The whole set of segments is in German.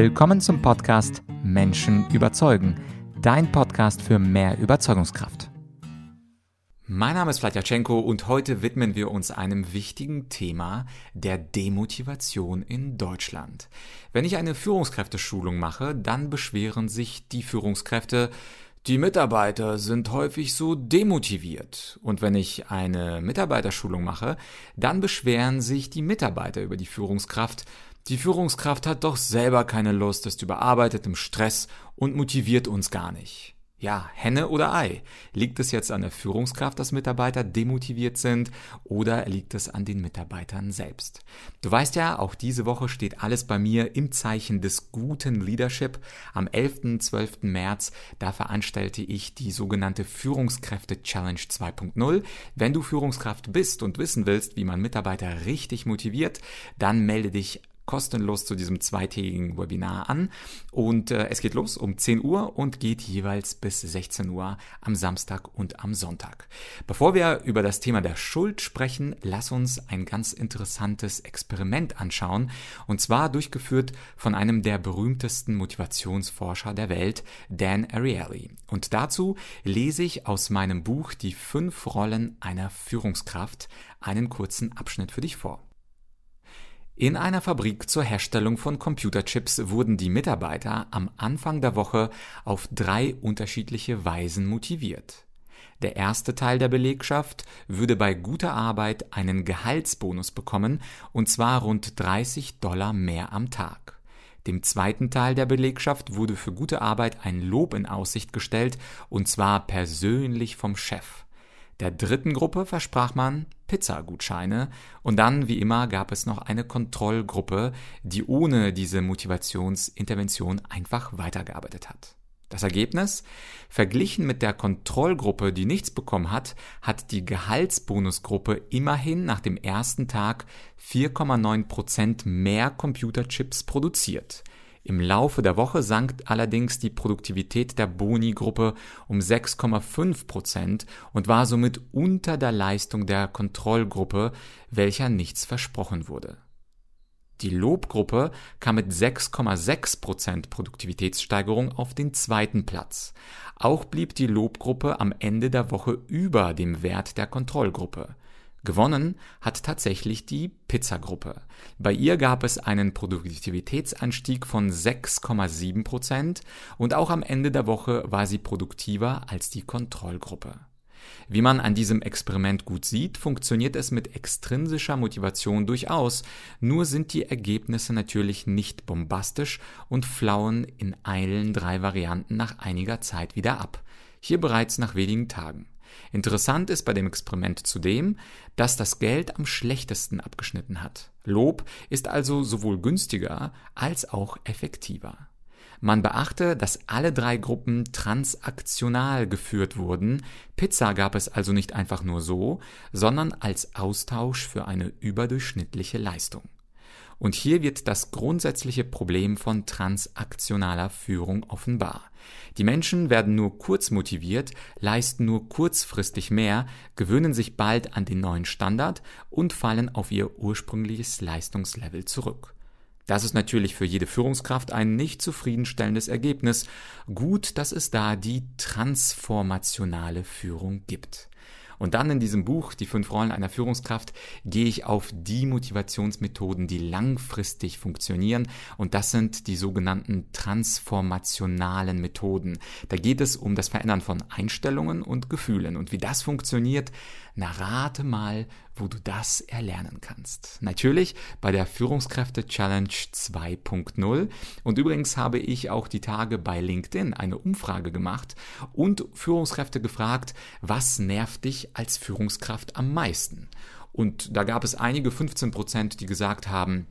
Willkommen zum Podcast Menschen überzeugen, dein Podcast für mehr Überzeugungskraft. Mein Name ist Vladyachenko und heute widmen wir uns einem wichtigen Thema der Demotivation in Deutschland. Wenn ich eine Führungskräfteschulung mache, dann beschweren sich die Führungskräfte, die Mitarbeiter sind häufig so demotiviert. Und wenn ich eine Mitarbeiterschulung mache, dann beschweren sich die Mitarbeiter über die Führungskraft, die Führungskraft hat doch selber keine Lust, ist überarbeitet im Stress und motiviert uns gar nicht. Ja, Henne oder Ei? Liegt es jetzt an der Führungskraft, dass Mitarbeiter demotiviert sind oder liegt es an den Mitarbeitern selbst? Du weißt ja, auch diese Woche steht alles bei mir im Zeichen des guten Leadership. Am 11. 12. März, da veranstalte ich die sogenannte Führungskräfte Challenge 2.0. Wenn du Führungskraft bist und wissen willst, wie man Mitarbeiter richtig motiviert, dann melde dich kostenlos zu diesem zweitägigen Webinar an. Und äh, es geht los um 10 Uhr und geht jeweils bis 16 Uhr am Samstag und am Sonntag. Bevor wir über das Thema der Schuld sprechen, lass uns ein ganz interessantes Experiment anschauen. Und zwar durchgeführt von einem der berühmtesten Motivationsforscher der Welt, Dan Ariely. Und dazu lese ich aus meinem Buch Die fünf Rollen einer Führungskraft einen kurzen Abschnitt für dich vor. In einer Fabrik zur Herstellung von Computerchips wurden die Mitarbeiter am Anfang der Woche auf drei unterschiedliche Weisen motiviert. Der erste Teil der Belegschaft würde bei guter Arbeit einen Gehaltsbonus bekommen, und zwar rund 30 Dollar mehr am Tag. Dem zweiten Teil der Belegschaft wurde für gute Arbeit ein Lob in Aussicht gestellt, und zwar persönlich vom Chef. Der dritten Gruppe versprach man Pizzagutscheine und dann, wie immer, gab es noch eine Kontrollgruppe, die ohne diese Motivationsintervention einfach weitergearbeitet hat. Das Ergebnis? Verglichen mit der Kontrollgruppe, die nichts bekommen hat, hat die Gehaltsbonusgruppe immerhin nach dem ersten Tag 4,9% mehr Computerchips produziert. Im Laufe der Woche sank allerdings die Produktivität der Boni-Gruppe um 6,5 Prozent und war somit unter der Leistung der Kontrollgruppe, welcher nichts versprochen wurde. Die Lobgruppe kam mit 6,6 Prozent Produktivitätssteigerung auf den zweiten Platz. Auch blieb die Lobgruppe am Ende der Woche über dem Wert der Kontrollgruppe. Gewonnen hat tatsächlich die Pizzagruppe. Bei ihr gab es einen Produktivitätsanstieg von 6,7 Prozent und auch am Ende der Woche war sie produktiver als die Kontrollgruppe. Wie man an diesem Experiment gut sieht, funktioniert es mit extrinsischer Motivation durchaus, nur sind die Ergebnisse natürlich nicht bombastisch und flauen in allen drei Varianten nach einiger Zeit wieder ab. Hier bereits nach wenigen Tagen. Interessant ist bei dem Experiment zudem, dass das Geld am schlechtesten abgeschnitten hat. Lob ist also sowohl günstiger als auch effektiver. Man beachte, dass alle drei Gruppen transaktional geführt wurden. Pizza gab es also nicht einfach nur so, sondern als Austausch für eine überdurchschnittliche Leistung. Und hier wird das grundsätzliche Problem von transaktionaler Führung offenbar. Die Menschen werden nur kurz motiviert, leisten nur kurzfristig mehr, gewöhnen sich bald an den neuen Standard und fallen auf ihr ursprüngliches Leistungslevel zurück. Das ist natürlich für jede Führungskraft ein nicht zufriedenstellendes Ergebnis. Gut, dass es da die transformationale Führung gibt. Und dann in diesem Buch, Die fünf Rollen einer Führungskraft, gehe ich auf die Motivationsmethoden, die langfristig funktionieren. Und das sind die sogenannten transformationalen Methoden. Da geht es um das Verändern von Einstellungen und Gefühlen. Und wie das funktioniert, na rate mal, wo du das erlernen kannst. Natürlich bei der Führungskräfte Challenge 2.0. Und übrigens habe ich auch die Tage bei LinkedIn eine Umfrage gemacht und Führungskräfte gefragt, was nervt dich als Führungskraft am meisten? Und da gab es einige 15 Prozent, die gesagt haben,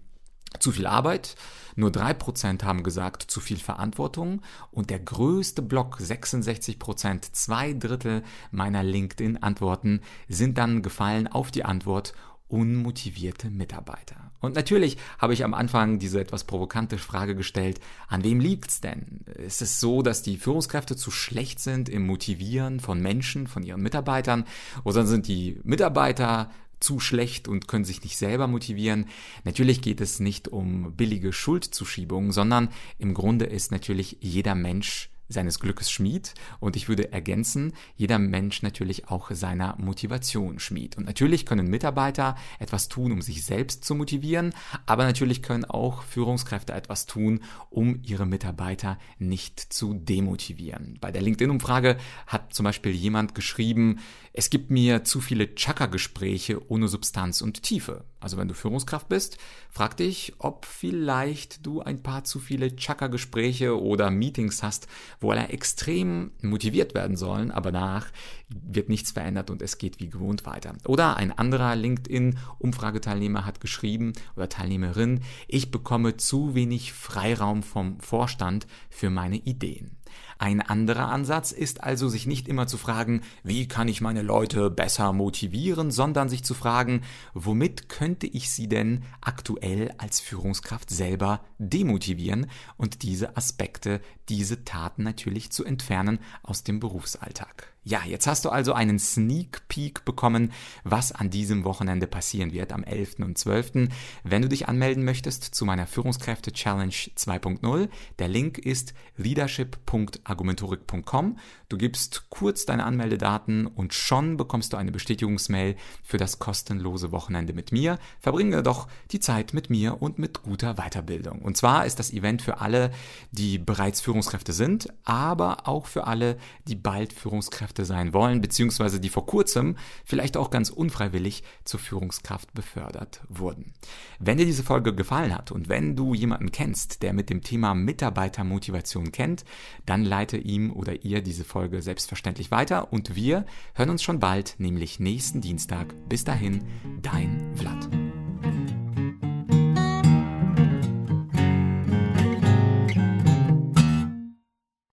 zu viel Arbeit, nur 3% haben gesagt zu viel Verantwortung und der größte Block, 66%, zwei Drittel meiner LinkedIn-Antworten sind dann gefallen auf die Antwort unmotivierte Mitarbeiter. Und natürlich habe ich am Anfang diese etwas provokante Frage gestellt, an wem liegt's denn? Ist es so, dass die Führungskräfte zu schlecht sind im Motivieren von Menschen, von ihren Mitarbeitern? Oder sind die Mitarbeiter zu schlecht und können sich nicht selber motivieren. Natürlich geht es nicht um billige Schuldzuschiebung, sondern im Grunde ist natürlich jeder Mensch seines Glückes Schmied und ich würde ergänzen, jeder Mensch natürlich auch seiner Motivation Schmied. Und natürlich können Mitarbeiter etwas tun, um sich selbst zu motivieren, aber natürlich können auch Führungskräfte etwas tun, um ihre Mitarbeiter nicht zu demotivieren. Bei der LinkedIn-Umfrage hat zum Beispiel jemand geschrieben, es gibt mir zu viele Chakra-Gespräche ohne Substanz und Tiefe. Also wenn du Führungskraft bist, frag dich, ob vielleicht du ein paar zu viele Chakra-Gespräche oder Meetings hast, wo alle extrem motiviert werden sollen, aber danach wird nichts verändert und es geht wie gewohnt weiter. Oder ein anderer LinkedIn-Umfrageteilnehmer hat geschrieben oder Teilnehmerin, ich bekomme zu wenig Freiraum vom Vorstand für meine Ideen. Ein anderer Ansatz ist also, sich nicht immer zu fragen, wie kann ich meine Leute besser motivieren, sondern sich zu fragen, womit könnte ich sie denn aktuell als Führungskraft selber demotivieren und diese Aspekte, diese Taten natürlich zu entfernen aus dem Berufsalltag. Ja, jetzt hast du also einen Sneak Peek bekommen, was an diesem Wochenende passieren wird am 11. und 12. Wenn du dich anmelden möchtest zu meiner Führungskräfte Challenge 2.0, der Link ist leadership.argumentorik.com. Du gibst kurz deine Anmeldedaten und schon bekommst du eine Bestätigungsmail für das kostenlose Wochenende mit mir. Verbringe doch die Zeit mit mir und mit guter Weiterbildung. Und zwar ist das Event für alle, die bereits Führungskräfte sind, aber auch für alle, die bald Führungskräfte Führungskräfte sein wollen, beziehungsweise die vor kurzem vielleicht auch ganz unfreiwillig zur Führungskraft befördert wurden. Wenn dir diese Folge gefallen hat und wenn du jemanden kennst, der mit dem Thema Mitarbeitermotivation kennt, dann leite ihm oder ihr diese Folge selbstverständlich weiter und wir hören uns schon bald, nämlich nächsten Dienstag. Bis dahin, dein Vlad.